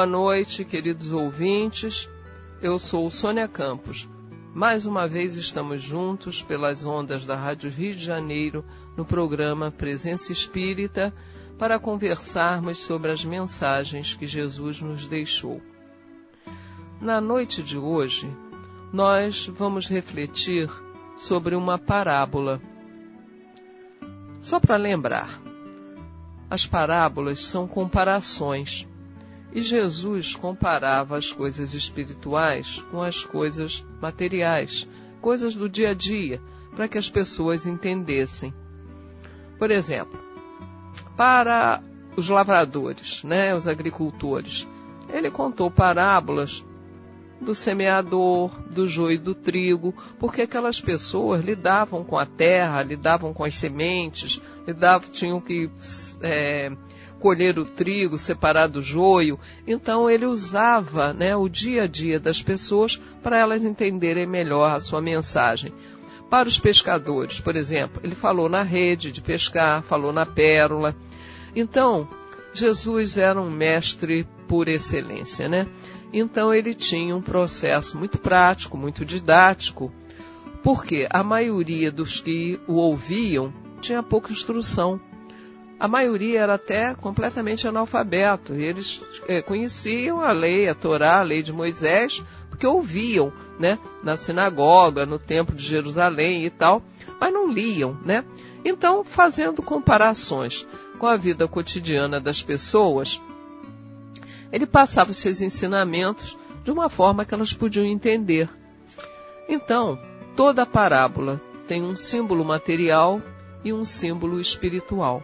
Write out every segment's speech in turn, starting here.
Boa noite, queridos ouvintes. Eu sou Sônia Campos. Mais uma vez estamos juntos pelas ondas da Rádio Rio de Janeiro no programa Presença Espírita para conversarmos sobre as mensagens que Jesus nos deixou. Na noite de hoje, nós vamos refletir sobre uma parábola. Só para lembrar, as parábolas são comparações e Jesus comparava as coisas espirituais com as coisas materiais, coisas do dia a dia, para que as pessoas entendessem. Por exemplo, para os lavradores, né, os agricultores, ele contou parábolas do semeador, do joio e do trigo, porque aquelas pessoas lidavam com a terra, lidavam com as sementes, lidavam, tinham que é, colher o trigo, separar do joio. Então ele usava né, o dia a dia das pessoas para elas entenderem melhor a sua mensagem. Para os pescadores, por exemplo, ele falou na rede de pescar, falou na pérola. Então, Jesus era um mestre por excelência, né? Então ele tinha um processo muito prático, muito didático, porque a maioria dos que o ouviam tinha pouca instrução a maioria era até completamente analfabeto. Eles é, conheciam a lei, a Torá, a lei de Moisés, porque ouviam, né, na sinagoga, no templo de Jerusalém e tal, mas não liam, né? Então, fazendo comparações com a vida cotidiana das pessoas, ele passava os seus ensinamentos de uma forma que elas podiam entender. Então, toda parábola tem um símbolo material e um símbolo espiritual.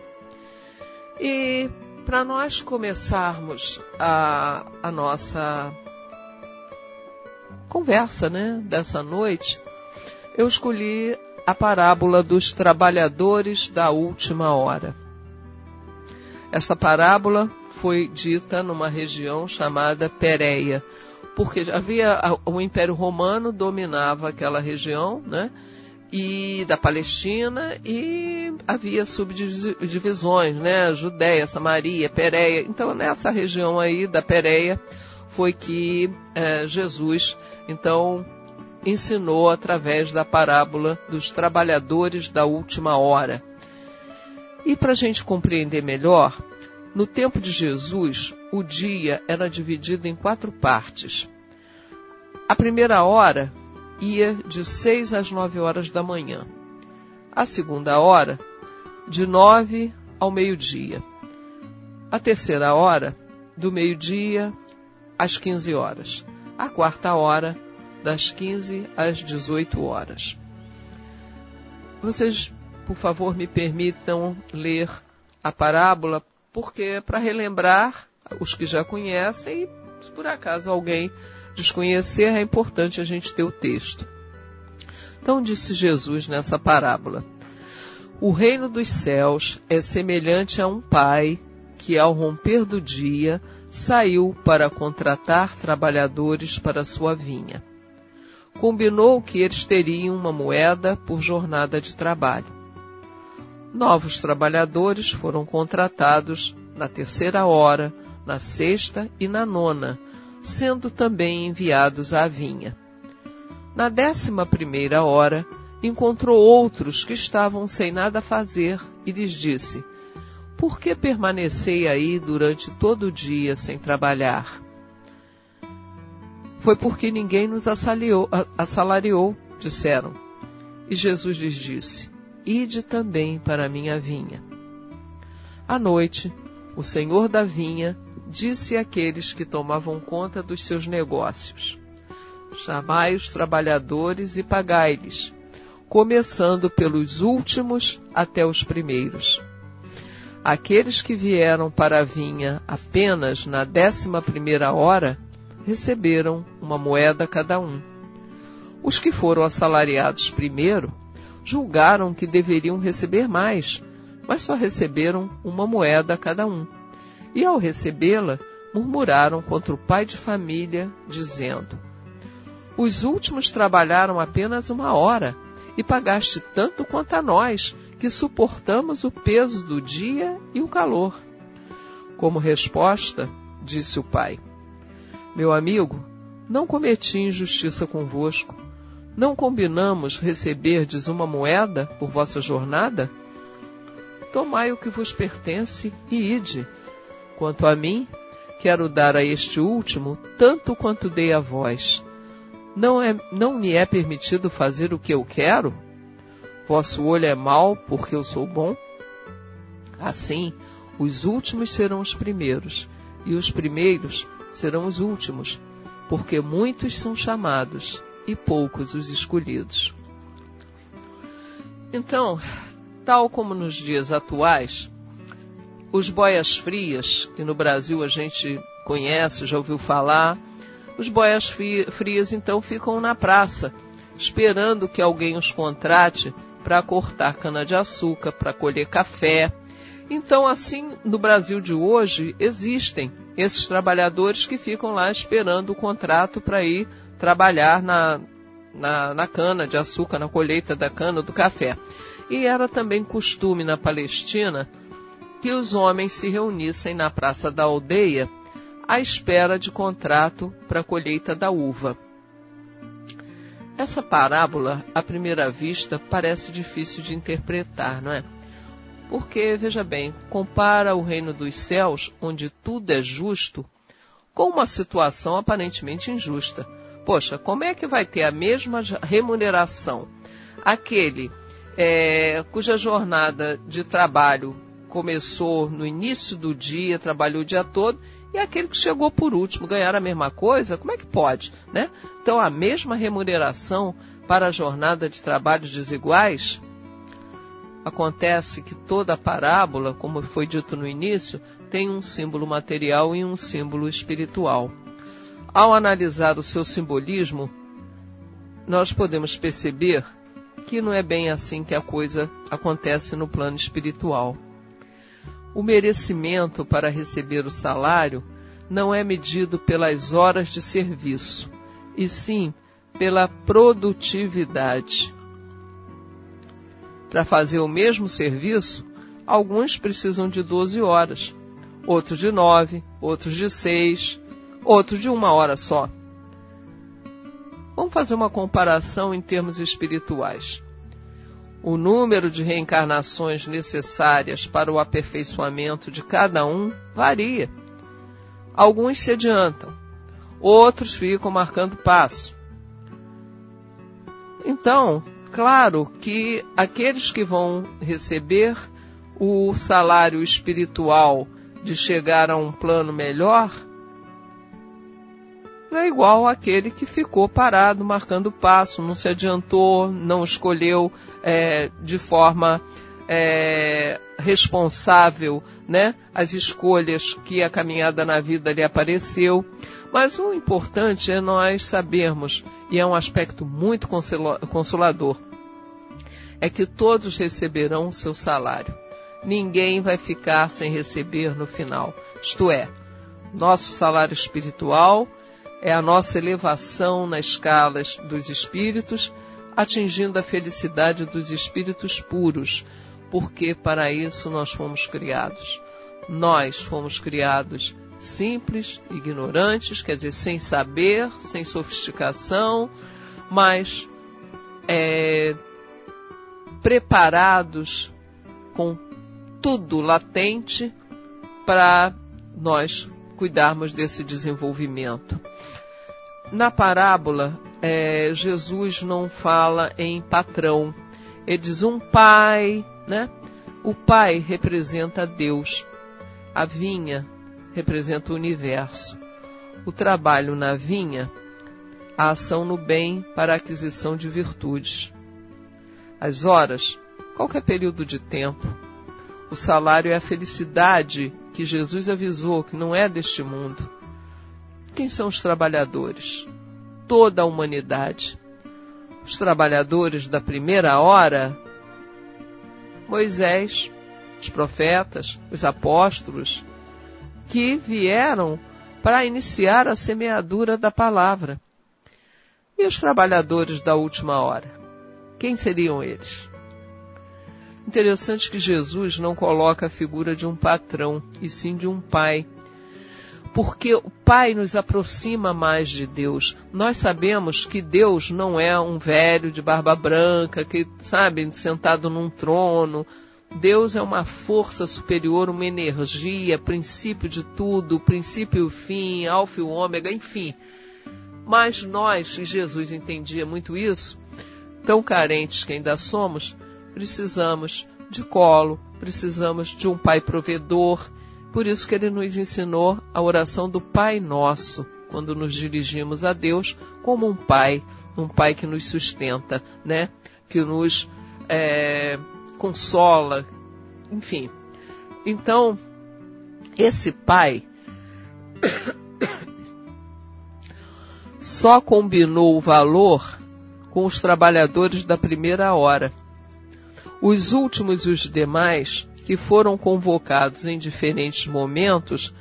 E para nós começarmos a, a nossa conversa né, dessa noite, eu escolhi a parábola dos trabalhadores da última hora. Esta parábola foi dita numa região chamada Pérea, porque havia o Império Romano dominava aquela região, né? E da Palestina e havia subdivisões, né? Judéia, Samaria, Pérea. Então nessa região aí da Pérea foi que é, Jesus então ensinou através da parábola dos trabalhadores da última hora. E para a gente compreender melhor, no tempo de Jesus, o dia era dividido em quatro partes. A primeira hora ia de seis às nove horas da manhã. A segunda hora, de nove ao meio-dia. A terceira hora, do meio-dia às quinze horas. A quarta hora, das quinze às dezoito horas. Vocês, por favor, me permitam ler a parábola, porque é para relembrar os que já conhecem e, por acaso alguém desconhecer, é importante a gente ter o texto. Então disse Jesus nessa parábola: O reino dos céus é semelhante a um pai que, ao romper do dia, saiu para contratar trabalhadores para sua vinha. Combinou que eles teriam uma moeda por jornada de trabalho. Novos trabalhadores foram contratados na terceira hora, na sexta e na nona, sendo também enviados à vinha. Na décima primeira hora, encontrou outros que estavam sem nada fazer e lhes disse: Por que permanecei aí durante todo o dia sem trabalhar? foi porque ninguém nos assalariou, assalariou, disseram. E Jesus lhes disse: Ide também para a minha vinha. À noite, o senhor da vinha disse àqueles que tomavam conta dos seus negócios: Chamai os trabalhadores e pagai-lhes, começando pelos últimos até os primeiros. Aqueles que vieram para a vinha apenas na décima primeira hora receberam uma moeda cada um. Os que foram assalariados primeiro julgaram que deveriam receber mais, mas só receberam uma moeda cada um. E ao recebê-la, murmuraram contra o pai de família, dizendo: Os últimos trabalharam apenas uma hora e pagaste tanto quanto a nós, que suportamos o peso do dia e o calor. Como resposta, disse o pai: Meu amigo, não cometi injustiça convosco. Não combinamos receberdes uma moeda por vossa jornada? Tomai o que vos pertence e ide. Quanto a mim, quero dar a este último tanto quanto dei a vós não, é, não me é permitido fazer o que eu quero? Vosso olho é mau porque eu sou bom? Assim, os últimos serão os primeiros, e os primeiros serão os últimos, porque muitos são chamados e poucos os escolhidos. Então, tal como nos dias atuais, os boias frias, que no Brasil a gente conhece, já ouviu falar, os boias frias então ficam na praça, esperando que alguém os contrate para cortar cana-de-açúcar, para colher café. Então, assim, no Brasil de hoje, existem esses trabalhadores que ficam lá esperando o contrato para ir trabalhar na, na, na cana-de-açúcar, na colheita da cana do café. E era também costume na Palestina que os homens se reunissem na praça da aldeia à espera de contrato para a colheita da uva. Essa parábola, à primeira vista, parece difícil de interpretar, não é? Porque, veja bem, compara o reino dos céus, onde tudo é justo, com uma situação aparentemente injusta. Poxa, como é que vai ter a mesma remuneração aquele é, cuja jornada de trabalho começou no início do dia, trabalhou o dia todo, e aquele que chegou por último ganhar a mesma coisa, como é que pode, né? Então, a mesma remuneração para a jornada de trabalhos desiguais? Acontece que toda a parábola, como foi dito no início, tem um símbolo material e um símbolo espiritual. Ao analisar o seu simbolismo, nós podemos perceber que não é bem assim que a coisa acontece no plano espiritual. O merecimento para receber o salário não é medido pelas horas de serviço, e sim pela produtividade. Para fazer o mesmo serviço, alguns precisam de 12 horas, outros de 9, outros de 6, outros de uma hora só. Vamos fazer uma comparação em termos espirituais. O número de reencarnações necessárias para o aperfeiçoamento de cada um varia. Alguns se adiantam, outros ficam marcando passo. Então, claro que aqueles que vão receber o salário espiritual de chegar a um plano melhor é igual àquele que ficou parado marcando passo, não se adiantou, não escolheu é, de forma é, responsável né, as escolhas que a caminhada na vida lhe apareceu. Mas o importante é nós sabermos, e é um aspecto muito consolador, é que todos receberão o seu salário. Ninguém vai ficar sem receber no final. Isto é, nosso salário espiritual é a nossa elevação nas escalas dos espíritos, atingindo a felicidade dos espíritos puros, porque para isso nós fomos criados. Nós fomos criados simples, ignorantes, quer dizer, sem saber, sem sofisticação, mas é, preparados com tudo latente para nós cuidarmos desse desenvolvimento. na parábola, é, Jesus não fala em patrão. Ele diz um pai, né? O pai representa Deus. A vinha representa o universo. O trabalho na vinha, a ação no bem para a aquisição de virtudes. As horas, qualquer período de tempo. O salário é a felicidade que Jesus avisou que não é deste mundo. Quem são os trabalhadores? Toda a humanidade. Os trabalhadores da primeira hora? Moisés, os profetas, os apóstolos, que vieram para iniciar a semeadura da palavra. E os trabalhadores da última hora? Quem seriam eles? Interessante que Jesus não coloca a figura de um patrão, e sim de um pai porque o Pai nos aproxima mais de Deus. Nós sabemos que Deus não é um velho de barba branca, que, sabe, sentado num trono. Deus é uma força superior, uma energia, princípio de tudo, princípio e o fim, alfa e o ômega, enfim. Mas nós, e Jesus entendia muito isso, tão carentes que ainda somos, precisamos de colo, precisamos de um pai provedor, por isso que ele nos ensinou a oração do Pai Nosso, quando nos dirigimos a Deus como um pai, um pai que nos sustenta, né? Que nos é, consola, enfim. Então, esse pai só combinou o valor com os trabalhadores da primeira hora. Os últimos e os demais que foram convocados em diferentes momentos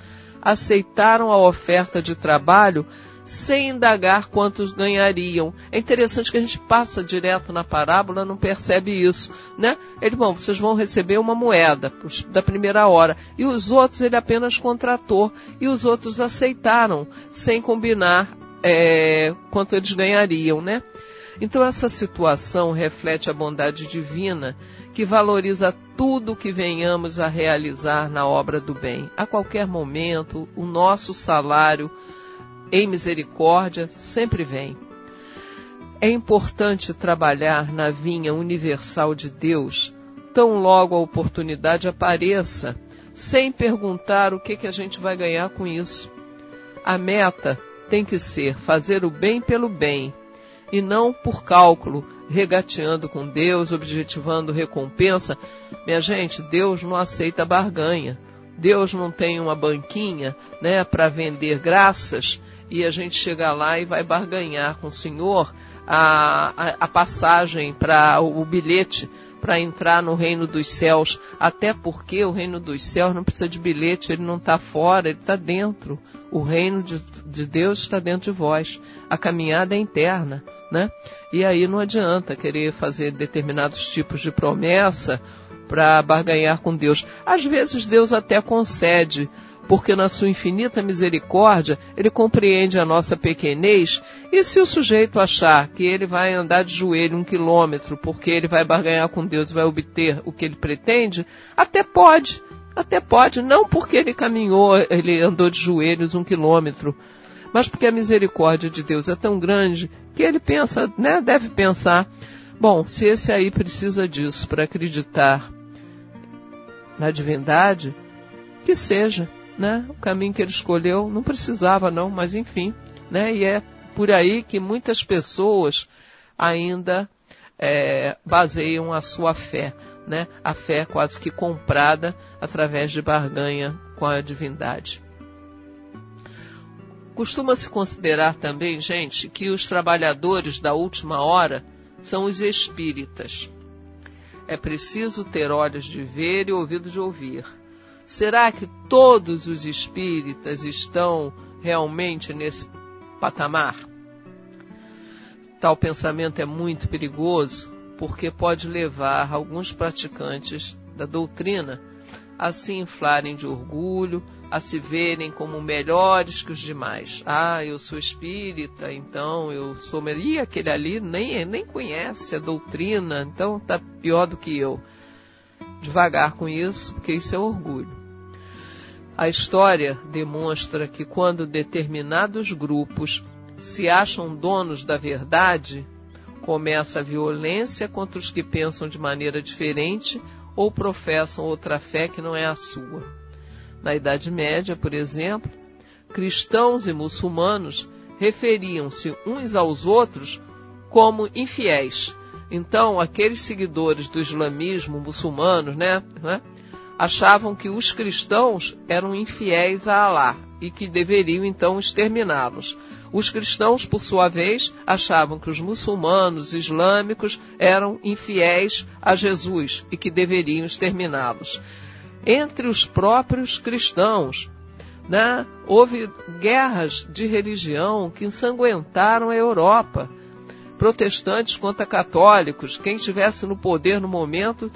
aceitaram a oferta de trabalho sem indagar quantos ganhariam. É interessante que a gente passa direto na parábola, não percebe isso, né? Ele, bom, vocês vão receber uma moeda da primeira hora. E os outros ele apenas contratou. E os outros aceitaram, sem combinar é, quanto eles ganhariam, né? Então essa situação reflete a bondade divina que valoriza tudo que venhamos a realizar na obra do bem. A qualquer momento, o nosso salário em misericórdia sempre vem. É importante trabalhar na vinha universal de Deus, tão logo a oportunidade apareça, sem perguntar o que, que a gente vai ganhar com isso. A meta tem que ser fazer o bem pelo bem, e não por cálculo, regateando com Deus, objetivando recompensa. Minha gente, Deus não aceita barganha. Deus não tem uma banquinha, né, para vender graças e a gente chega lá e vai barganhar com o Senhor a, a, a passagem para o, o bilhete para entrar no reino dos céus, até porque o reino dos céus não precisa de bilhete, ele não está fora, ele está dentro. O reino de, de Deus está dentro de vós. A caminhada é interna né? E aí não adianta querer fazer determinados tipos de promessa para barganhar com Deus. Às vezes Deus até concede, porque na sua infinita misericórdia ele compreende a nossa pequenez e se o sujeito achar que ele vai andar de joelho um quilômetro porque ele vai barganhar com Deus e vai obter o que ele pretende, até pode, até pode, não porque ele caminhou, ele andou de joelhos um quilômetro, mas porque a misericórdia de Deus é tão grande que ele pensa, né, deve pensar, bom, se esse aí precisa disso para acreditar na divindade, que seja, né? O caminho que ele escolheu não precisava não, mas enfim, né? E é por aí que muitas pessoas ainda é, baseiam a sua fé, né? A fé quase que comprada através de barganha com a divindade. Costuma-se considerar também, gente, que os trabalhadores da última hora são os espíritas. É preciso ter olhos de ver e ouvido de ouvir. Será que todos os espíritas estão realmente nesse patamar? Tal pensamento é muito perigoso porque pode levar alguns praticantes da doutrina a se inflarem de orgulho, a se verem como melhores que os demais. Ah, eu sou espírita, então eu sou. E aquele ali nem, nem conhece a doutrina, então tá pior do que eu. Devagar com isso, porque isso é orgulho. A história demonstra que quando determinados grupos se acham donos da verdade, começa a violência contra os que pensam de maneira diferente ou professam outra fé que não é a sua. Na Idade Média, por exemplo, cristãos e muçulmanos referiam-se uns aos outros como infiéis. Então, aqueles seguidores do islamismo muçulmanos, né, né achavam que os cristãos eram infiéis a Alá e que deveriam então exterminá-los. Os cristãos, por sua vez, achavam que os muçulmanos islâmicos eram infiéis a Jesus e que deveriam exterminá-los. Entre os próprios cristãos, né, houve guerras de religião que ensanguentaram a Europa. Protestantes contra católicos, quem estivesse no poder no momento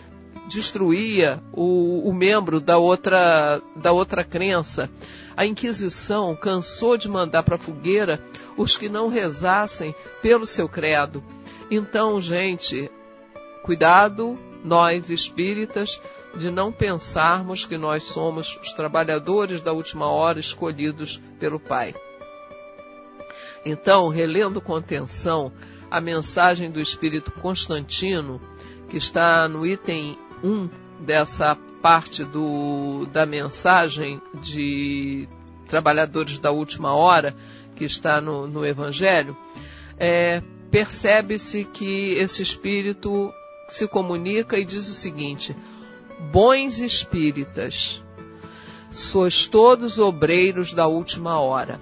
destruía o, o membro da outra, da outra crença. A Inquisição cansou de mandar para a fogueira os que não rezassem pelo seu credo. Então, gente, cuidado, nós espíritas, de não pensarmos que nós somos os trabalhadores da última hora escolhidos pelo Pai. Então, relendo com atenção a mensagem do Espírito Constantino, que está no item 1 dessa parte do, da mensagem de trabalhadores da última hora, que está no, no Evangelho, é, percebe-se que esse espírito se comunica e diz o seguinte: bons espíritas, sois todos obreiros da última hora.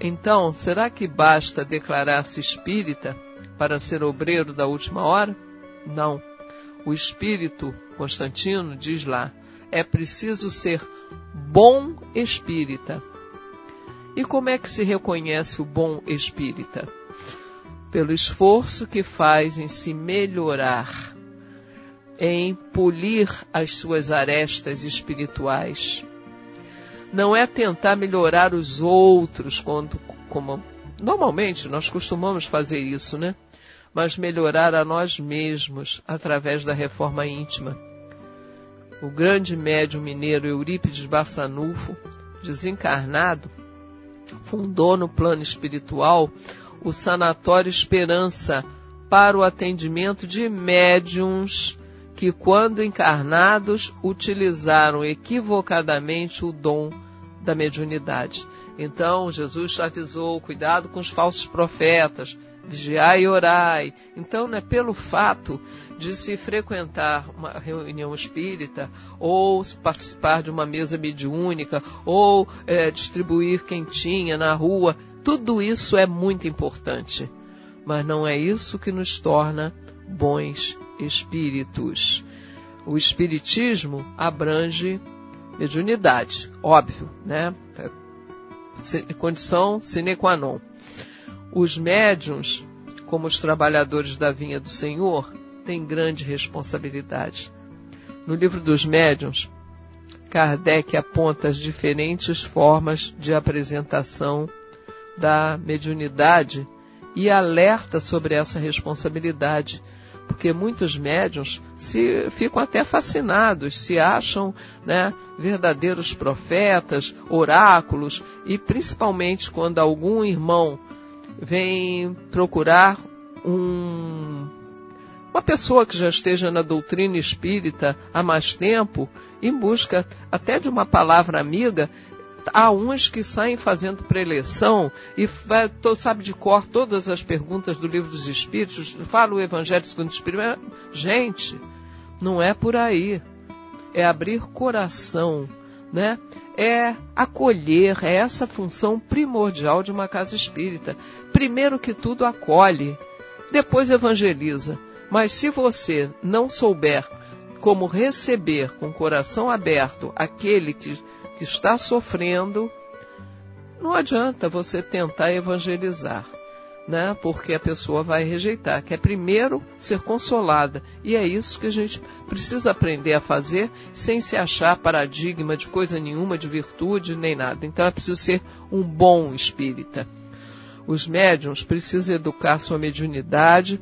Então, será que basta declarar-se espírita para ser obreiro da última hora? Não. O espírito Constantino diz lá: é preciso ser bom espírita. E como é que se reconhece o bom espírita? Pelo esforço que faz em se melhorar, em polir as suas arestas espirituais. Não é tentar melhorar os outros, quando, como normalmente nós costumamos fazer isso, né? mas melhorar a nós mesmos através da reforma íntima. O grande médium mineiro Eurípides Barçanufo, desencarnado, fundou no plano espiritual o Sanatório Esperança para o atendimento de médiums que, quando encarnados, utilizaram equivocadamente o dom da mediunidade. Então, Jesus avisou: cuidado com os falsos profetas, vigiai e orai. Então, né, pelo fato de se frequentar uma reunião espírita, ou participar de uma mesa mediúnica, ou é, distribuir quentinha na rua, tudo isso é muito importante. Mas não é isso que nos torna bons espíritos. O espiritismo abrange mediunidade, óbvio, né? É condição sine qua non. Os médiums, como os trabalhadores da vinha do Senhor, têm grande responsabilidade. No livro dos médiums, Kardec aponta as diferentes formas de apresentação da mediunidade e alerta sobre essa responsabilidade, porque muitos médiums se ficam até fascinados, se acham né, verdadeiros profetas, oráculos, e principalmente quando algum irmão vem procurar um, uma pessoa que já esteja na doutrina espírita há mais tempo, em busca até de uma palavra amiga, há uns que saem fazendo preleção e sabe de cor todas as perguntas do livro dos Espíritos, fala o Evangelho segundo o Espírito. Gente, não é por aí. É abrir coração, né? é acolher, é essa função primordial de uma casa espírita. Primeiro que tudo, acolhe, depois evangeliza. Mas se você não souber como receber com o coração aberto aquele que, que está sofrendo, não adianta você tentar evangelizar né? Porque a pessoa vai rejeitar. Quer primeiro ser consolada. E é isso que a gente precisa aprender a fazer sem se achar paradigma de coisa nenhuma, de virtude nem nada. Então é preciso ser um bom espírita. Os médiums precisam educar sua mediunidade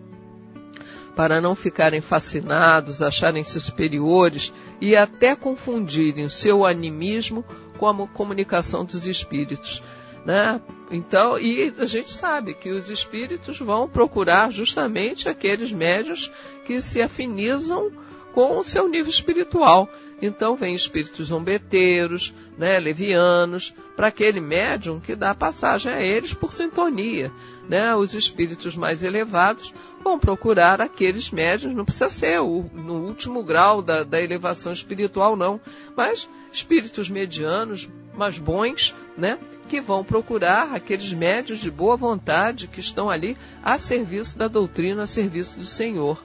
para não ficarem fascinados, acharem-se superiores e até confundirem o seu animismo com a comunicação dos espíritos né? Então, e a gente sabe que os espíritos vão procurar justamente aqueles médios que se afinizam com o seu nível espiritual. Então vem espíritos zombeteiros, né, levianos, para aquele médium que dá passagem a eles por sintonia. Né? Os espíritos mais elevados vão procurar aqueles médios, não precisa ser o, no último grau da, da elevação espiritual, não, mas espíritos medianos, mais bons, né? Que vão procurar aqueles médios de boa vontade que estão ali a serviço da doutrina, a serviço do Senhor.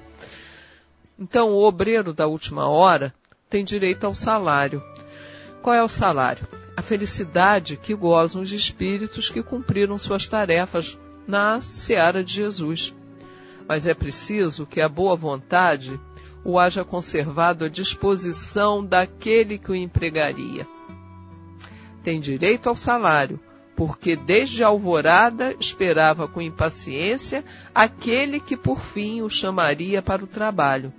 Então, o obreiro da última hora tem direito ao salário. Qual é o salário? A felicidade que gozam os espíritos que cumpriram suas tarefas na seara de Jesus. Mas é preciso que a boa vontade o haja conservado à disposição daquele que o empregaria. Tem direito ao salário, porque desde a alvorada esperava com impaciência aquele que por fim o chamaria para o trabalho.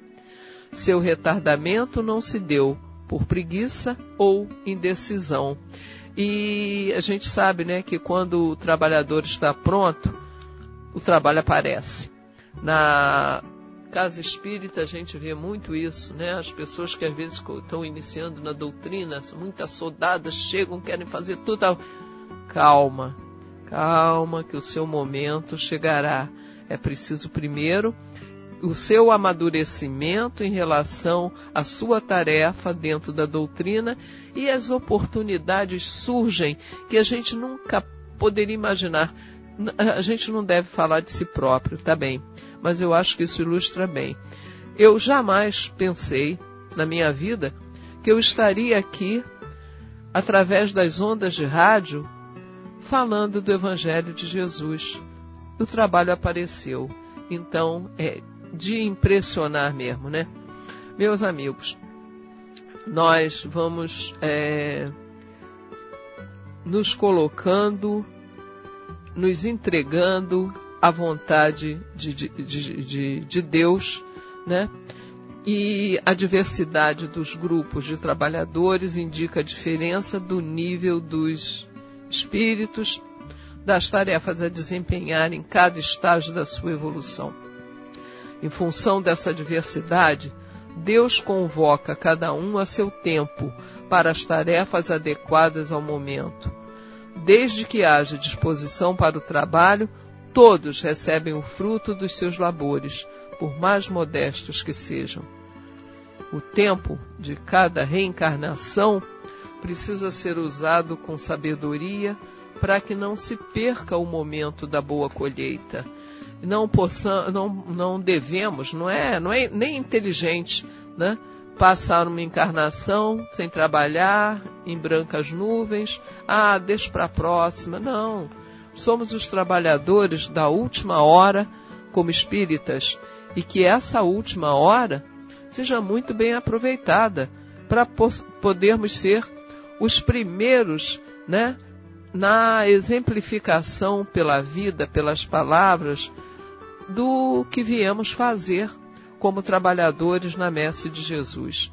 Seu retardamento não se deu por preguiça ou indecisão. E a gente sabe, né, que quando o trabalhador está pronto, o trabalho aparece. Na casa espírita a gente vê muito isso, né? As pessoas que às vezes estão iniciando na doutrina, muito assodadas, chegam, querem fazer tudo. Calma, calma, que o seu momento chegará. É preciso primeiro o seu amadurecimento em relação à sua tarefa dentro da doutrina e as oportunidades surgem que a gente nunca poderia imaginar. A gente não deve falar de si próprio, tá bem? Mas eu acho que isso ilustra bem. Eu jamais pensei na minha vida que eu estaria aqui através das ondas de rádio falando do Evangelho de Jesus. O trabalho apareceu. Então, é de impressionar mesmo, né? Meus amigos, nós vamos é, nos colocando, nos entregando à vontade de, de, de, de Deus, né? E a diversidade dos grupos de trabalhadores indica a diferença do nível dos espíritos, das tarefas a desempenhar em cada estágio da sua evolução. Em função dessa diversidade, Deus convoca cada um a seu tempo para as tarefas adequadas ao momento. Desde que haja disposição para o trabalho, todos recebem o fruto dos seus labores, por mais modestos que sejam. O tempo de cada reencarnação precisa ser usado com sabedoria para que não se perca o momento da boa colheita não possam, não, não devemos, não é, não é nem inteligente, né? Passar uma encarnação sem trabalhar, em brancas nuvens, ah, deixa para a próxima. Não. Somos os trabalhadores da última hora como espíritas e que essa última hora seja muito bem aproveitada para podermos ser os primeiros, né, na exemplificação pela vida, pelas palavras, do que viemos fazer como trabalhadores na messe de Jesus.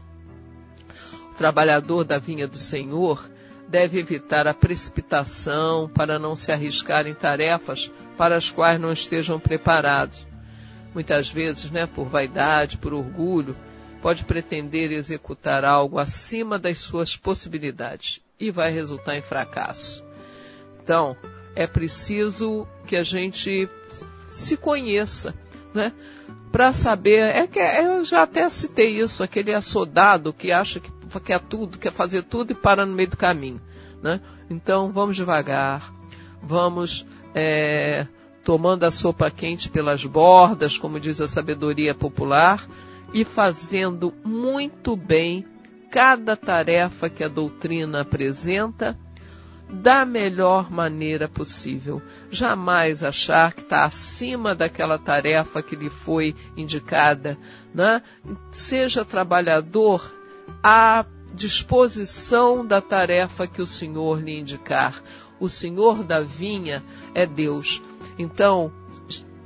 O trabalhador da vinha do Senhor deve evitar a precipitação para não se arriscar em tarefas para as quais não estejam preparados. Muitas vezes, né, por vaidade, por orgulho, pode pretender executar algo acima das suas possibilidades e vai resultar em fracasso. Então, é preciso que a gente se conheça, né? Para saber, é que eu já até citei isso, aquele assodado que acha que quer tudo, quer fazer tudo e para no meio do caminho, né? Então vamos devagar, vamos é, tomando a sopa quente pelas bordas, como diz a sabedoria popular, e fazendo muito bem cada tarefa que a doutrina apresenta da melhor maneira possível. Jamais achar que está acima daquela tarefa que lhe foi indicada. Né? Seja trabalhador à disposição da tarefa que o Senhor lhe indicar. O Senhor da vinha é Deus. Então,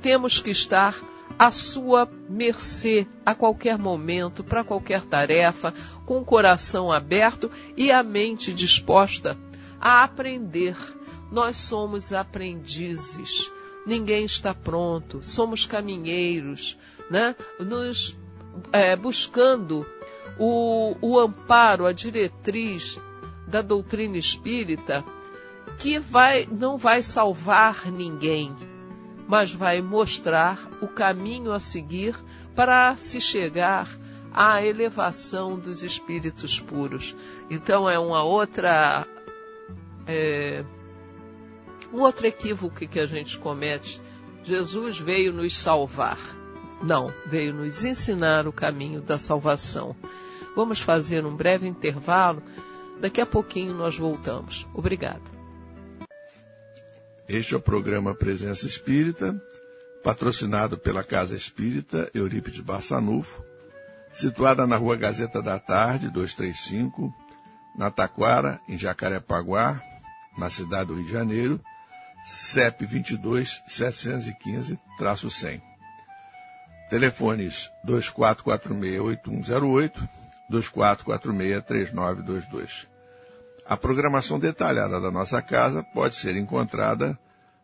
temos que estar à sua mercê a qualquer momento, para qualquer tarefa, com o coração aberto e a mente disposta a aprender nós somos aprendizes. Ninguém está pronto, somos caminheiros, né? Nos é, buscando o, o amparo, a diretriz da doutrina espírita, que vai, não vai salvar ninguém, mas vai mostrar o caminho a seguir para se chegar à elevação dos espíritos puros. Então é uma outra é, um outro equívoco que a gente comete. Jesus veio nos salvar. Não, veio nos ensinar o caminho da salvação. Vamos fazer um breve intervalo. Daqui a pouquinho nós voltamos. Obrigada. Este é o programa Presença Espírita, patrocinado pela Casa Espírita Eurípides Barçanufo, situada na Rua Gazeta da Tarde, 235, na Taquara, em Jacarepaguá, na cidade do Rio de Janeiro, CEP 22 715-100. Telefones 2446-8108, 2446-3922. A programação detalhada da nossa casa pode ser encontrada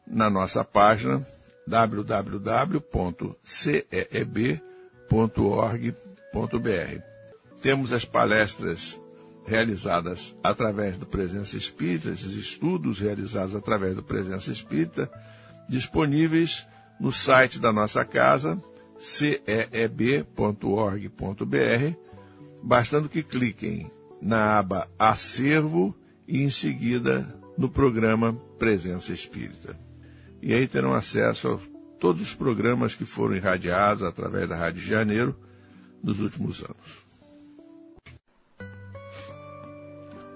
na nossa página www.ceeb.org.br. Temos as palestras realizadas através do Presença Espírita, esses estudos realizados através do Presença Espírita, disponíveis no site da nossa casa, ceeb.org.br, bastando que cliquem na aba Acervo e em no programa Presença Espírita. E aí terão acesso a todos os programas que foram irradiados através da Rádio Janeiro nos últimos anos.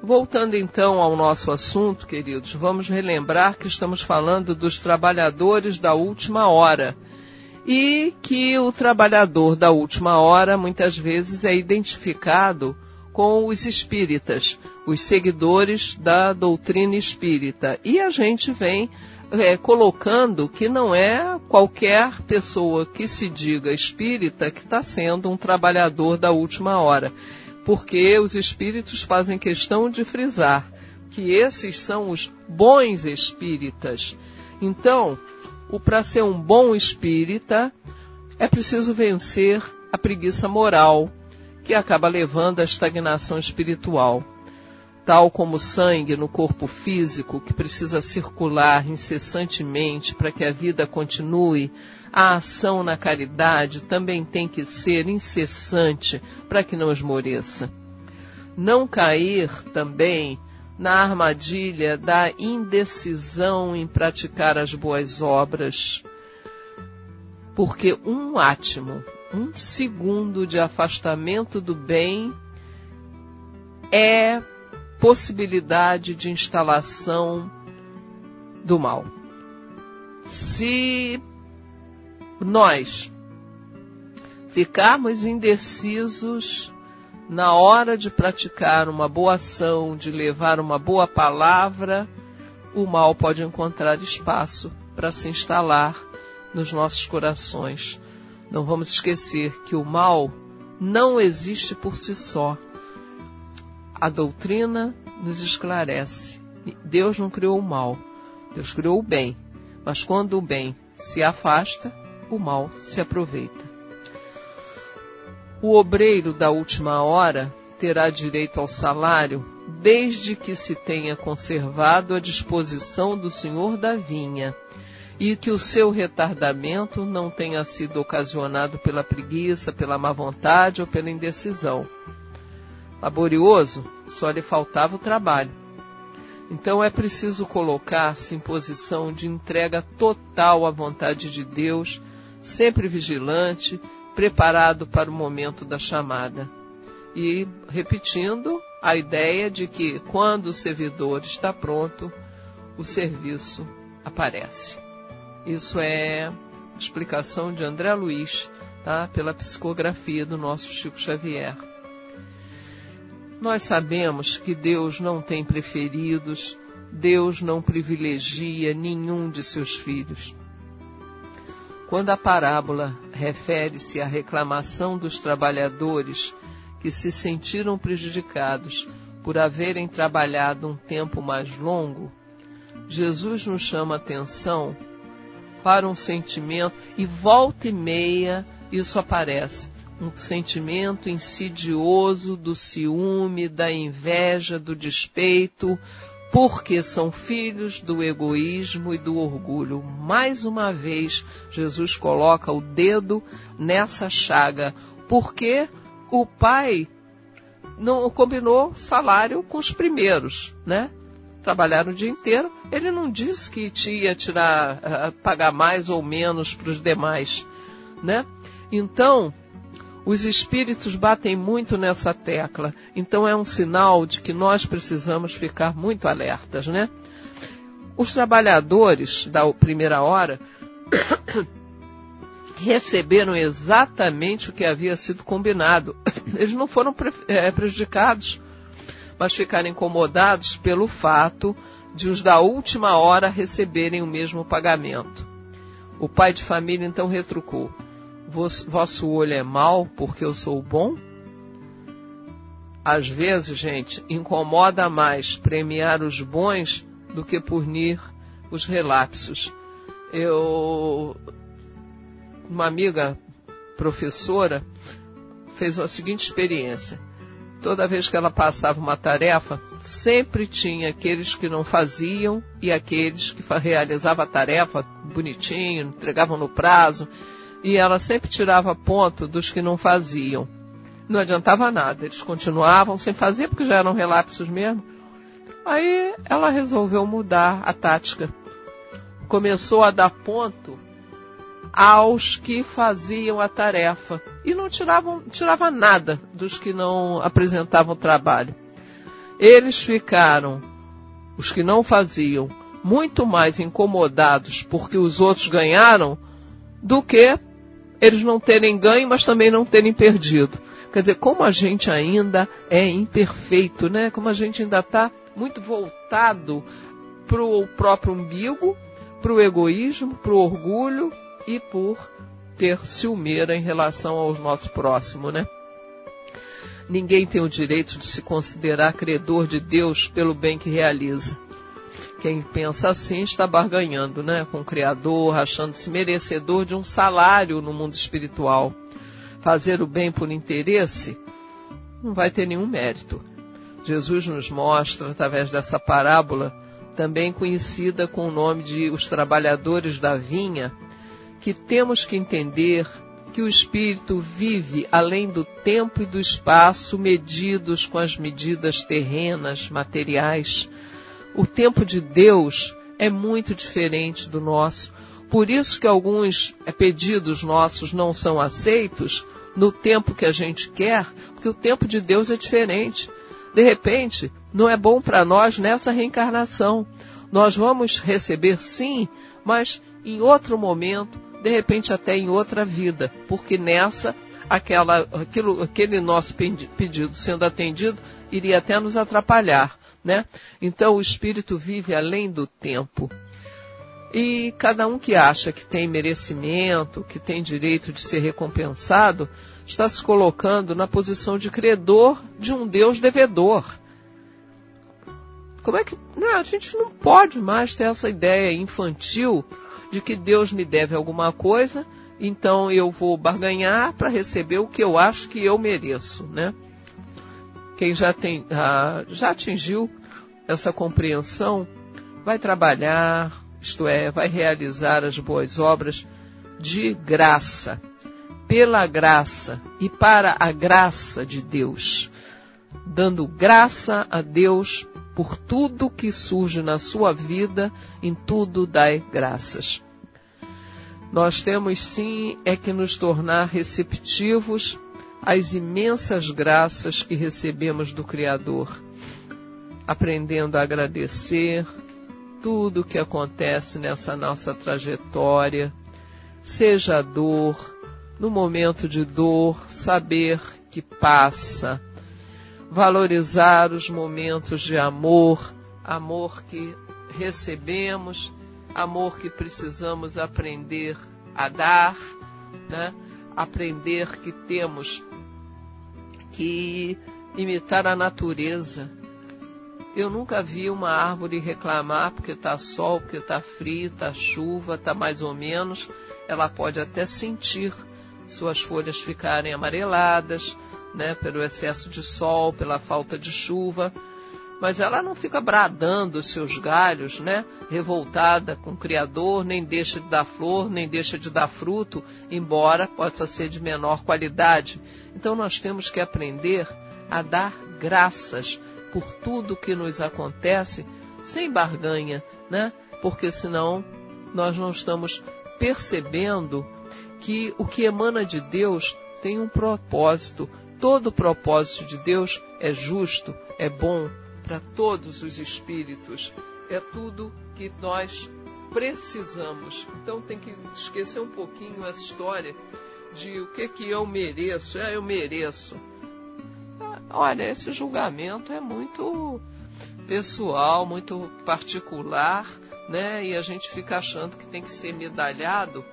Voltando então ao nosso assunto, queridos, vamos relembrar que estamos falando dos trabalhadores da última hora e que o trabalhador da última hora muitas vezes é identificado com os espíritas, os seguidores da doutrina espírita. E a gente vem é, colocando que não é qualquer pessoa que se diga espírita que está sendo um trabalhador da última hora porque os espíritos fazem questão de frisar que esses são os bons espíritas. Então, para ser um bom espírita, é preciso vencer a preguiça moral, que acaba levando à estagnação espiritual. Tal como o sangue no corpo físico, que precisa circular incessantemente para que a vida continue, a ação na caridade também tem que ser incessante para que não esmoreça. Não cair também na armadilha da indecisão em praticar as boas obras, porque um átimo, um segundo de afastamento do bem é possibilidade de instalação do mal. Se nós ficarmos indecisos na hora de praticar uma boa ação, de levar uma boa palavra, o mal pode encontrar espaço para se instalar nos nossos corações. Não vamos esquecer que o mal não existe por si só. A doutrina nos esclarece. Deus não criou o mal, Deus criou o bem. Mas quando o bem se afasta, o mal se aproveita. O obreiro da última hora terá direito ao salário desde que se tenha conservado a disposição do senhor da vinha e que o seu retardamento não tenha sido ocasionado pela preguiça, pela má vontade ou pela indecisão. Laborioso, só lhe faltava o trabalho. Então é preciso colocar-se em posição de entrega total à vontade de Deus sempre vigilante, preparado para o momento da chamada. E repetindo a ideia de que quando o servidor está pronto, o serviço aparece. Isso é explicação de André Luiz, tá? pela psicografia do nosso Chico Xavier. Nós sabemos que Deus não tem preferidos, Deus não privilegia nenhum de seus filhos. Quando a parábola refere-se à reclamação dos trabalhadores que se sentiram prejudicados por haverem trabalhado um tempo mais longo, Jesus nos chama atenção para um sentimento e volta e meia isso aparece. Um sentimento insidioso do ciúme, da inveja, do despeito, porque são filhos do egoísmo e do orgulho. Mais uma vez, Jesus coloca o dedo nessa chaga, porque o pai não combinou salário com os primeiros, né? Trabalharam o dia inteiro. Ele não disse que ia tirar, uh, pagar mais ou menos para os demais, né? Então, os espíritos batem muito nessa tecla. Então é um sinal de que nós precisamos ficar muito alertas, né? Os trabalhadores da primeira hora receberam exatamente o que havia sido combinado. Eles não foram é, prejudicados, mas ficaram incomodados pelo fato de os da última hora receberem o mesmo pagamento. O pai de família então retrucou: vosso olho é mau porque eu sou bom? Às vezes, gente, incomoda mais premiar os bons do que punir os relapsos. Eu, uma amiga professora fez a seguinte experiência. Toda vez que ela passava uma tarefa, sempre tinha aqueles que não faziam e aqueles que realizavam a tarefa bonitinho, entregavam no prazo e ela sempre tirava ponto dos que não faziam. Não adiantava nada, eles continuavam sem fazer porque já eram relapsos mesmo. Aí ela resolveu mudar a tática. Começou a dar ponto aos que faziam a tarefa e não tiravam tirava nada dos que não apresentavam trabalho. Eles ficaram, os que não faziam, muito mais incomodados porque os outros ganharam do que eles não terem ganho, mas também não terem perdido. Quer dizer, como a gente ainda é imperfeito, né? Como a gente ainda está muito voltado para o próprio umbigo, para o egoísmo, para o orgulho e por ter ciumeira em relação aos nossos próximos, né? Ninguém tem o direito de se considerar credor de Deus pelo bem que realiza. Quem pensa assim está barganhando né, com o Criador, achando-se merecedor de um salário no mundo espiritual. Fazer o bem por interesse não vai ter nenhum mérito. Jesus nos mostra, através dessa parábola, também conhecida com o nome de Os Trabalhadores da Vinha, que temos que entender que o espírito vive além do tempo e do espaço medidos com as medidas terrenas, materiais o tempo de Deus é muito diferente do nosso. Por isso que alguns é, pedidos nossos não são aceitos no tempo que a gente quer, porque o tempo de Deus é diferente. De repente, não é bom para nós nessa reencarnação. Nós vamos receber sim, mas em outro momento, de repente até em outra vida, porque nessa aquela, aquilo, aquele nosso pedido sendo atendido iria até nos atrapalhar né? Então o espírito vive além do tempo. E cada um que acha que tem merecimento, que tem direito de ser recompensado, está se colocando na posição de credor de um Deus devedor. Como é que. Não, a gente não pode mais ter essa ideia infantil de que Deus me deve alguma coisa, então eu vou barganhar para receber o que eu acho que eu mereço, né? Quem já, tem, ah, já atingiu essa compreensão vai trabalhar, isto é, vai realizar as boas obras de graça, pela graça e para a graça de Deus, dando graça a Deus por tudo que surge na sua vida, em tudo dai graças. Nós temos sim é que nos tornar receptivos as imensas graças que recebemos do Criador, aprendendo a agradecer tudo o que acontece nessa nossa trajetória, seja a dor, no momento de dor, saber que passa, valorizar os momentos de amor, amor que recebemos, amor que precisamos aprender a dar, né? aprender que temos que imitar a natureza. Eu nunca vi uma árvore reclamar porque está sol, porque está frio, está chuva, está mais ou menos. Ela pode até sentir suas folhas ficarem amareladas, né, pelo excesso de sol, pela falta de chuva, mas ela não fica bradando seus galhos, né, revoltada com o Criador, nem deixa de dar flor, nem deixa de dar fruto, embora possa ser de menor qualidade. Então nós temos que aprender a dar graças por tudo que nos acontece sem barganha, né? Porque senão nós não estamos percebendo que o que emana de Deus tem um propósito. Todo propósito de Deus é justo, é bom para todos os espíritos. É tudo que nós precisamos. Então tem que esquecer um pouquinho essa história de o que que eu mereço. É, eu mereço. Olha, esse julgamento é muito pessoal, muito particular, né? E a gente fica achando que tem que ser medalhado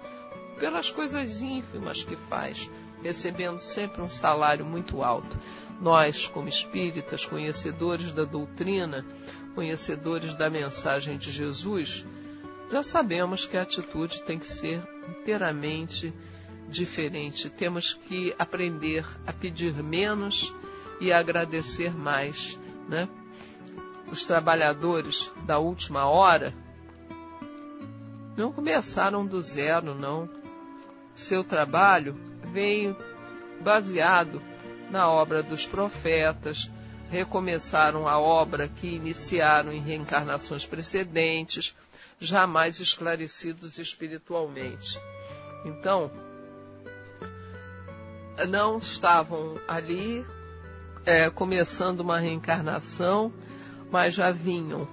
pelas coisas ínfimas que faz, recebendo sempre um salário muito alto. Nós, como espíritas, conhecedores da doutrina, conhecedores da mensagem de Jesus, já sabemos que a atitude tem que ser inteiramente diferente. Temos que aprender a pedir menos e agradecer mais. Né? Os trabalhadores da última hora não começaram do zero, não. Seu trabalho veio baseado na obra dos profetas, recomeçaram a obra que iniciaram em reencarnações precedentes, jamais esclarecidos espiritualmente. Então, não estavam ali é, começando uma reencarnação, mas já vinham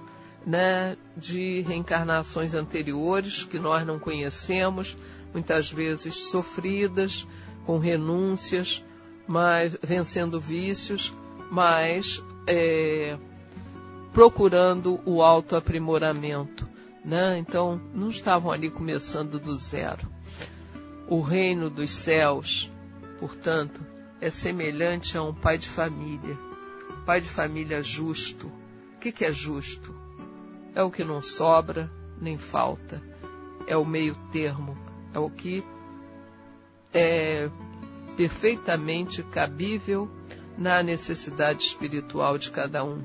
né, de reencarnações anteriores que nós não conhecemos, muitas vezes sofridas, com renúncias, mas vencendo vícios, mas é, procurando o autoaprimoramento. Né? Então, não estavam ali começando do zero. O reino dos céus, portanto, é semelhante a um pai de família. Pai de família justo. O que, que é justo? É o que não sobra nem falta. É o meio termo. É o que é perfeitamente cabível na necessidade espiritual de cada um.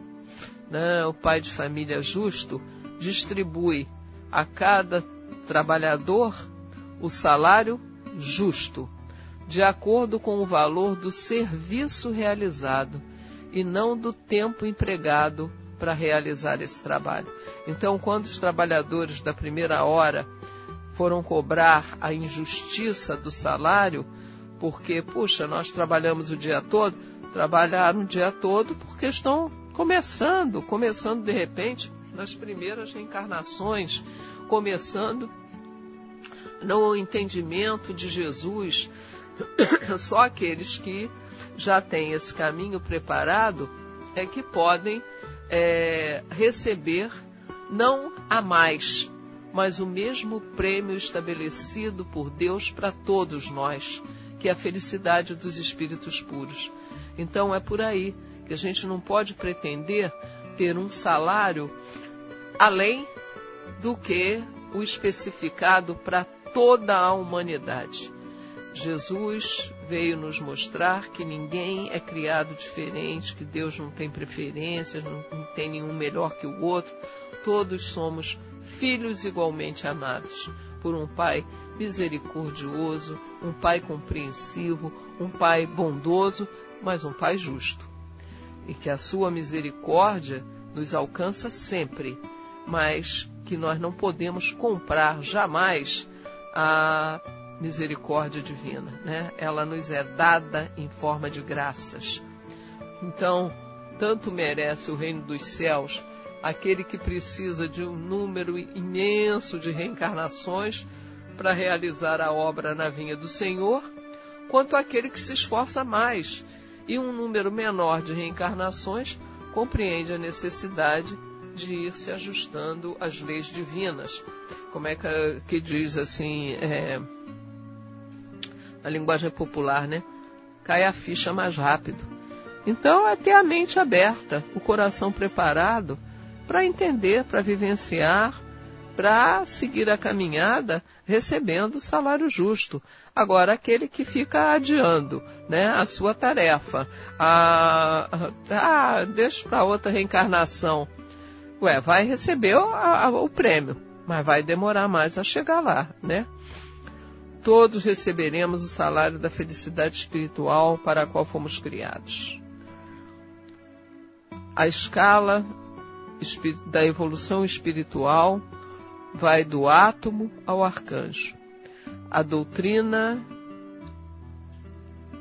Né? O pai de família justo distribui a cada trabalhador o salário justo de acordo com o valor do serviço realizado e não do tempo empregado para realizar esse trabalho. Então, quando os trabalhadores da primeira hora foram cobrar a injustiça do salário, porque, puxa, nós trabalhamos o dia todo, trabalharam o dia todo porque estão começando, começando de repente nas primeiras reencarnações, começando no entendimento de Jesus, Só aqueles que já têm esse caminho preparado é que podem é, receber não a mais, mas o mesmo prêmio estabelecido por Deus para todos nós, que é a felicidade dos espíritos puros. Então é por aí que a gente não pode pretender ter um salário além do que o especificado para toda a humanidade. Jesus veio nos mostrar que ninguém é criado diferente, que Deus não tem preferências, não, tem nenhum melhor que o outro. Todos somos filhos igualmente amados por um Pai misericordioso, um Pai compreensivo, um Pai bondoso, mas um Pai justo. E que a sua misericórdia nos alcança sempre, mas que nós não podemos comprar jamais a misericórdia divina, né? Ela nos é dada em forma de graças. Então, tanto merece o reino dos céus aquele que precisa de um número imenso de reencarnações para realizar a obra na vinha do Senhor, quanto aquele que se esforça mais e um número menor de reencarnações compreende a necessidade de ir se ajustando às leis divinas. Como é que, que diz assim? É, na linguagem popular, né? Cai a ficha mais rápido. Então é ter a mente aberta, o coração preparado para entender, para vivenciar, para seguir a caminhada recebendo o salário justo. Agora, aquele que fica adiando né, a sua tarefa, a, a, ah, deixa para outra reencarnação. Ué, vai receber o, a, o prêmio, mas vai demorar mais a chegar lá, né? Todos receberemos o salário da felicidade espiritual para a qual fomos criados a escala da evolução espiritual vai do átomo ao arcanjo. A doutrina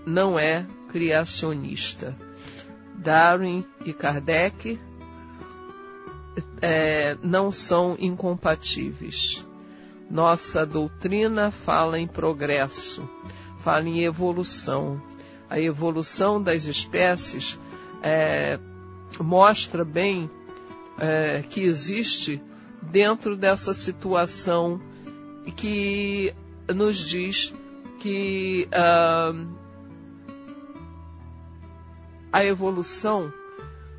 não é criacionista. Darwin e Kardec é, não são incompatíveis. Nossa doutrina fala em progresso, fala em evolução. A evolução das espécies é, mostra bem é, que existe dentro dessa situação que nos diz que uh, a evolução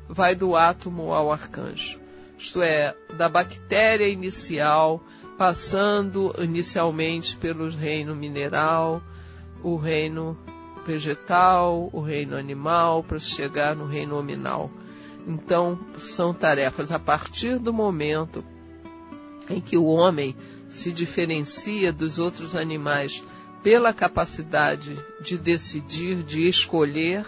vai do átomo ao arcanjo, isto é, da bactéria inicial, passando inicialmente pelo reino mineral, o reino vegetal, o reino animal, para chegar no reino nominal. Então, são tarefas a partir do momento em que o homem se diferencia dos outros animais pela capacidade de decidir, de escolher,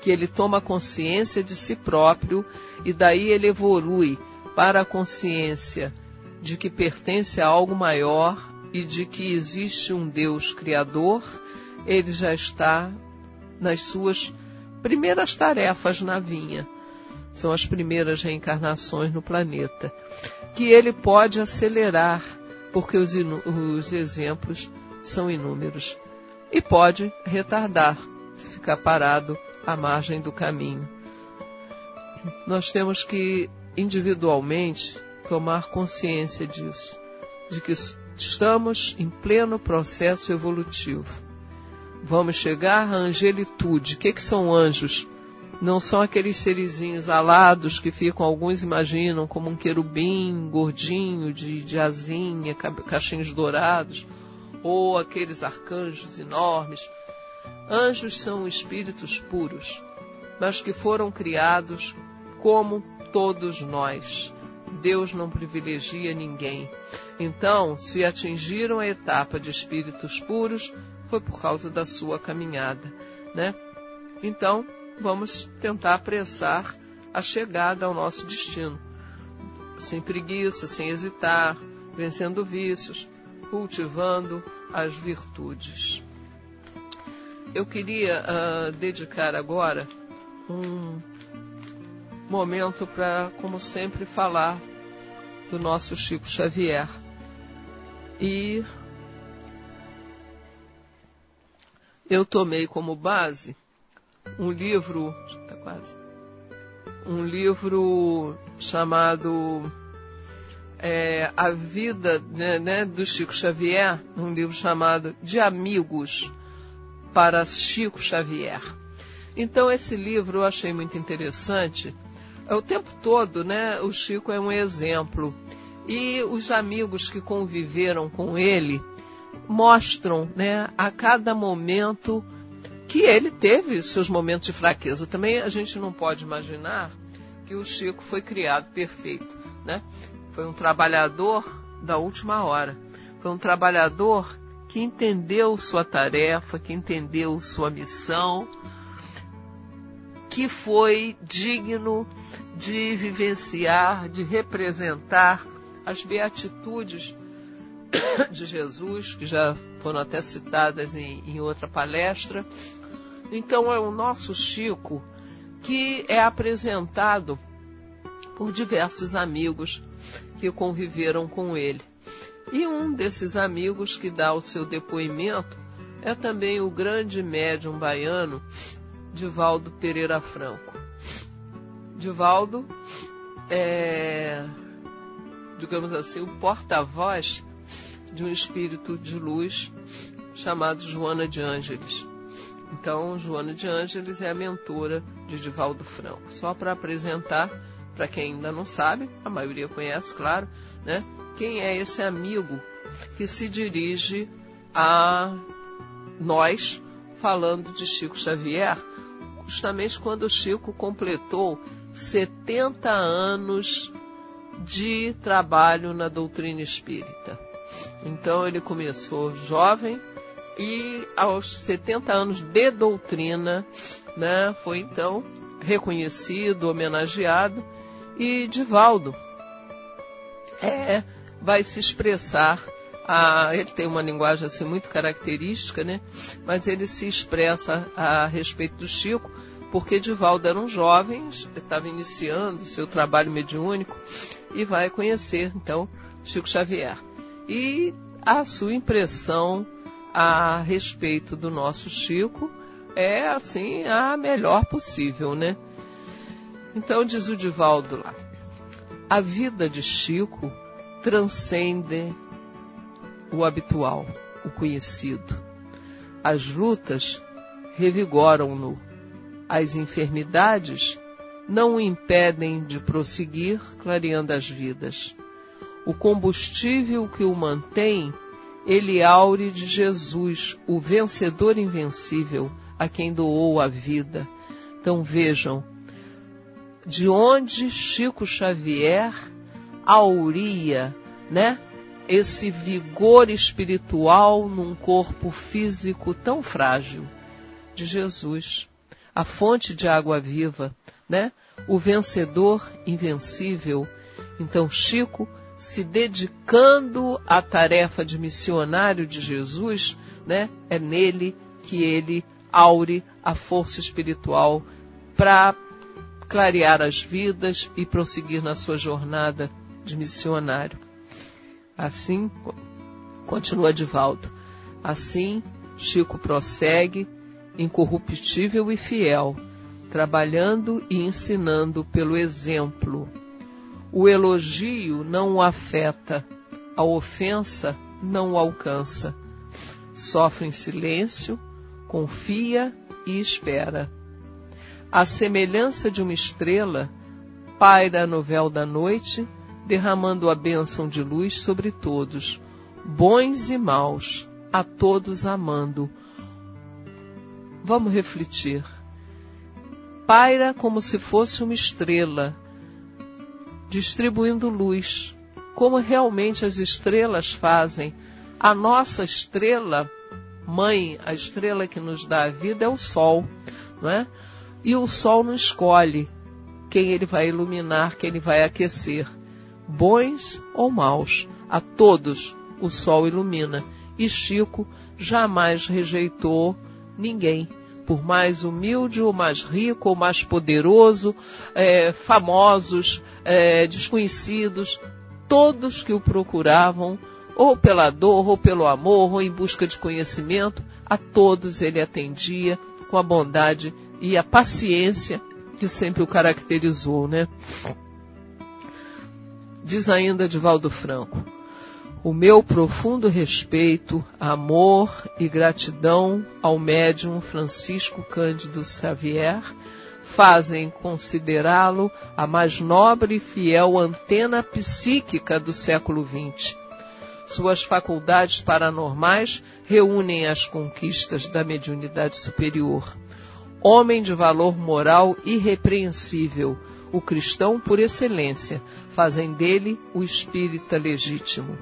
que ele toma consciência de si próprio e daí ele evolui para a consciência de que pertence a algo maior e de que existe um Deus criador, ele já está nas suas primeiras tarefas na vinha. São as primeiras reencarnações no planeta, que ele pode acelerar, porque os, os exemplos são inúmeros, e pode retardar, se ficar parado à margem do caminho. Nós temos que, individualmente, tomar consciência disso, de que estamos em pleno processo evolutivo. Vamos chegar à angelitude. O que, que são anjos? Não são aqueles serizinhos alados que ficam, alguns imaginam, como um querubim gordinho de, de asinha, cachinhos dourados, ou aqueles arcanjos enormes. Anjos são espíritos puros, mas que foram criados como todos nós. Deus não privilegia ninguém. Então, se atingiram a etapa de espíritos puros, foi por causa da sua caminhada, né? Então, vamos tentar apressar a chegada ao nosso destino. Sem preguiça, sem hesitar, vencendo vícios, cultivando as virtudes. Eu queria uh, dedicar agora um momento para, como sempre, falar do nosso Chico Xavier. E eu tomei como base um livro, tá quase, um livro chamado é, A Vida né, né, do Chico Xavier, um livro chamado De Amigos para Chico Xavier. Então esse livro eu achei muito interessante. É o tempo todo, né? O Chico é um exemplo e os amigos que conviveram com ele mostram, né, a cada momento que ele teve seus momentos de fraqueza. Também a gente não pode imaginar que o Chico foi criado perfeito, né? Foi um trabalhador da última hora. Foi um trabalhador que entendeu sua tarefa, que entendeu sua missão, que foi digno de vivenciar, de representar as beatitudes de Jesus, que já foram até citadas em, em outra palestra. Então é o nosso Chico que é apresentado por diversos amigos que conviveram com ele. E um desses amigos que dá o seu depoimento é também o grande médium baiano Divaldo Pereira Franco. Divaldo é, digamos assim, o porta-voz de um espírito de luz chamado Joana de Ângeles. Então, Joana de Ângeles é a mentora de Divaldo Franco. Só para apresentar, para quem ainda não sabe, a maioria conhece, claro, né? Quem é esse amigo que se dirige a nós falando de Chico Xavier, justamente quando o Chico completou 70 anos de trabalho na doutrina espírita. Então ele começou jovem e aos 70 anos de doutrina, né, foi então reconhecido, homenageado e Divaldo é, vai se expressar a, ele tem uma linguagem assim muito característica, né? Mas ele se expressa a respeito do Chico, porque Divaldo era um jovem, estava iniciando seu trabalho mediúnico e vai conhecer então Chico Xavier. E a sua impressão a respeito do nosso Chico é assim a melhor possível, né? Então diz o Divaldo lá: a vida de Chico transcende o habitual, o conhecido. As lutas revigoram-no. As enfermidades não o impedem de prosseguir clareando as vidas. O combustível que o mantém, ele aure de Jesus, o vencedor invencível, a quem doou a vida. Então vejam, de onde Chico Xavier auria, né? esse vigor espiritual num corpo físico tão frágil de Jesus, a fonte de água viva, né? O vencedor invencível. Então Chico se dedicando à tarefa de missionário de Jesus, né? É nele que ele aure a força espiritual para clarear as vidas e prosseguir na sua jornada de missionário. Assim, continua Divaldo. Assim, Chico prossegue, incorruptível e fiel, trabalhando e ensinando pelo exemplo. O elogio não o afeta, a ofensa não o alcança. Sofre em silêncio, confia e espera. A semelhança de uma estrela, paira no véu da noite derramando a bênção de luz sobre todos, bons e maus, a todos amando. Vamos refletir. Paira como se fosse uma estrela, distribuindo luz, como realmente as estrelas fazem. A nossa estrela, mãe, a estrela que nos dá a vida é o sol, não é? E o sol não escolhe quem ele vai iluminar, quem ele vai aquecer bons ou maus, a todos o sol ilumina. E Chico jamais rejeitou ninguém, por mais humilde ou mais rico ou mais poderoso, é, famosos, é, desconhecidos, todos que o procuravam, ou pela dor, ou pelo amor, ou em busca de conhecimento, a todos ele atendia com a bondade e a paciência que sempre o caracterizou, né? Diz ainda Divaldo Franco: O meu profundo respeito, amor e gratidão ao médium Francisco Cândido Xavier fazem considerá-lo a mais nobre e fiel antena psíquica do século XX. Suas faculdades paranormais reúnem as conquistas da mediunidade superior. Homem de valor moral irrepreensível, o cristão por excelência, fazem dele o espírita legítimo.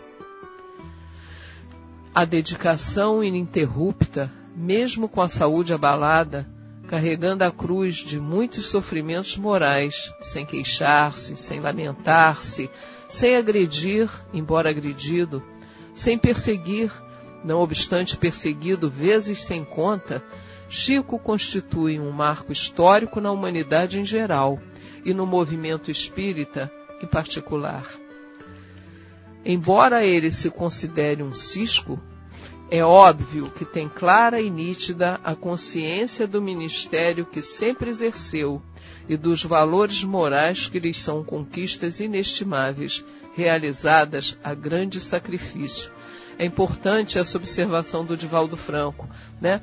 A dedicação ininterrupta, mesmo com a saúde abalada, carregando a cruz de muitos sofrimentos morais, sem queixar-se, sem lamentar-se, sem agredir, embora agredido, sem perseguir, não obstante perseguido vezes sem conta, Chico constitui um marco histórico na humanidade em geral e no movimento espírita em particular. Embora ele se considere um cisco, é óbvio que tem clara e nítida a consciência do ministério que sempre exerceu e dos valores morais que lhes são conquistas inestimáveis, realizadas a grande sacrifício. É importante essa observação do Divaldo Franco, né?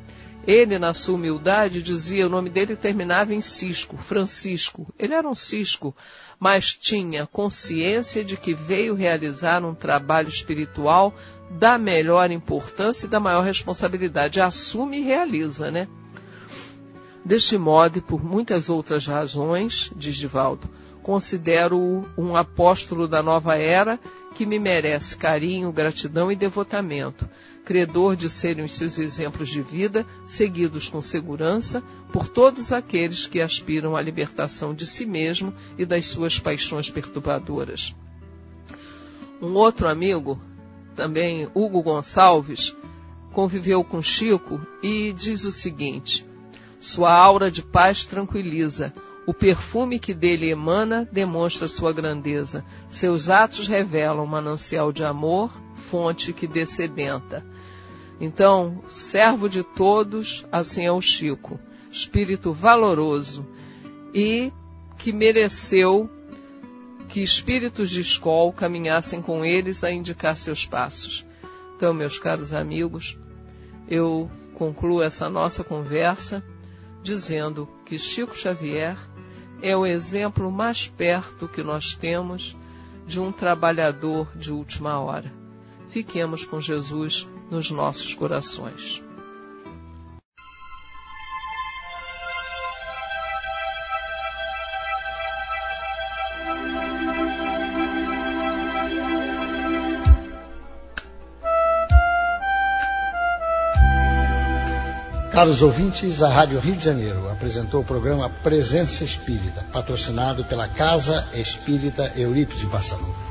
Ele, na sua humildade, dizia, o nome dele terminava em Cisco, Francisco. Ele era um Cisco, mas tinha consciência de que veio realizar um trabalho espiritual da melhor importância e da maior responsabilidade. Assume e realiza, né? Deste modo e por muitas outras razões, diz Divaldo, considero-o um apóstolo da nova era que me merece carinho, gratidão e devotamento, credor de serem os seus exemplos de vida seguidos com segurança por todos aqueles que aspiram à libertação de si mesmo e das suas paixões perturbadoras. Um outro amigo, também Hugo Gonçalves, conviveu com Chico e diz o seguinte: sua aura de paz tranquiliza. O perfume que dele emana demonstra sua grandeza. Seus atos revelam um manancial de amor, fonte que descedenta. Então, servo de todos, assim é o Chico. Espírito valoroso e que mereceu que espíritos de escola caminhassem com eles a indicar seus passos. Então, meus caros amigos, eu concluo essa nossa conversa dizendo que Chico Xavier é o exemplo mais perto que nós temos de um trabalhador de última hora. Fiquemos com Jesus nos nossos corações. Caros ouvintes, a Rádio Rio de Janeiro apresentou o programa Presença Espírita, patrocinado pela Casa Espírita Eurípides Barçanufo.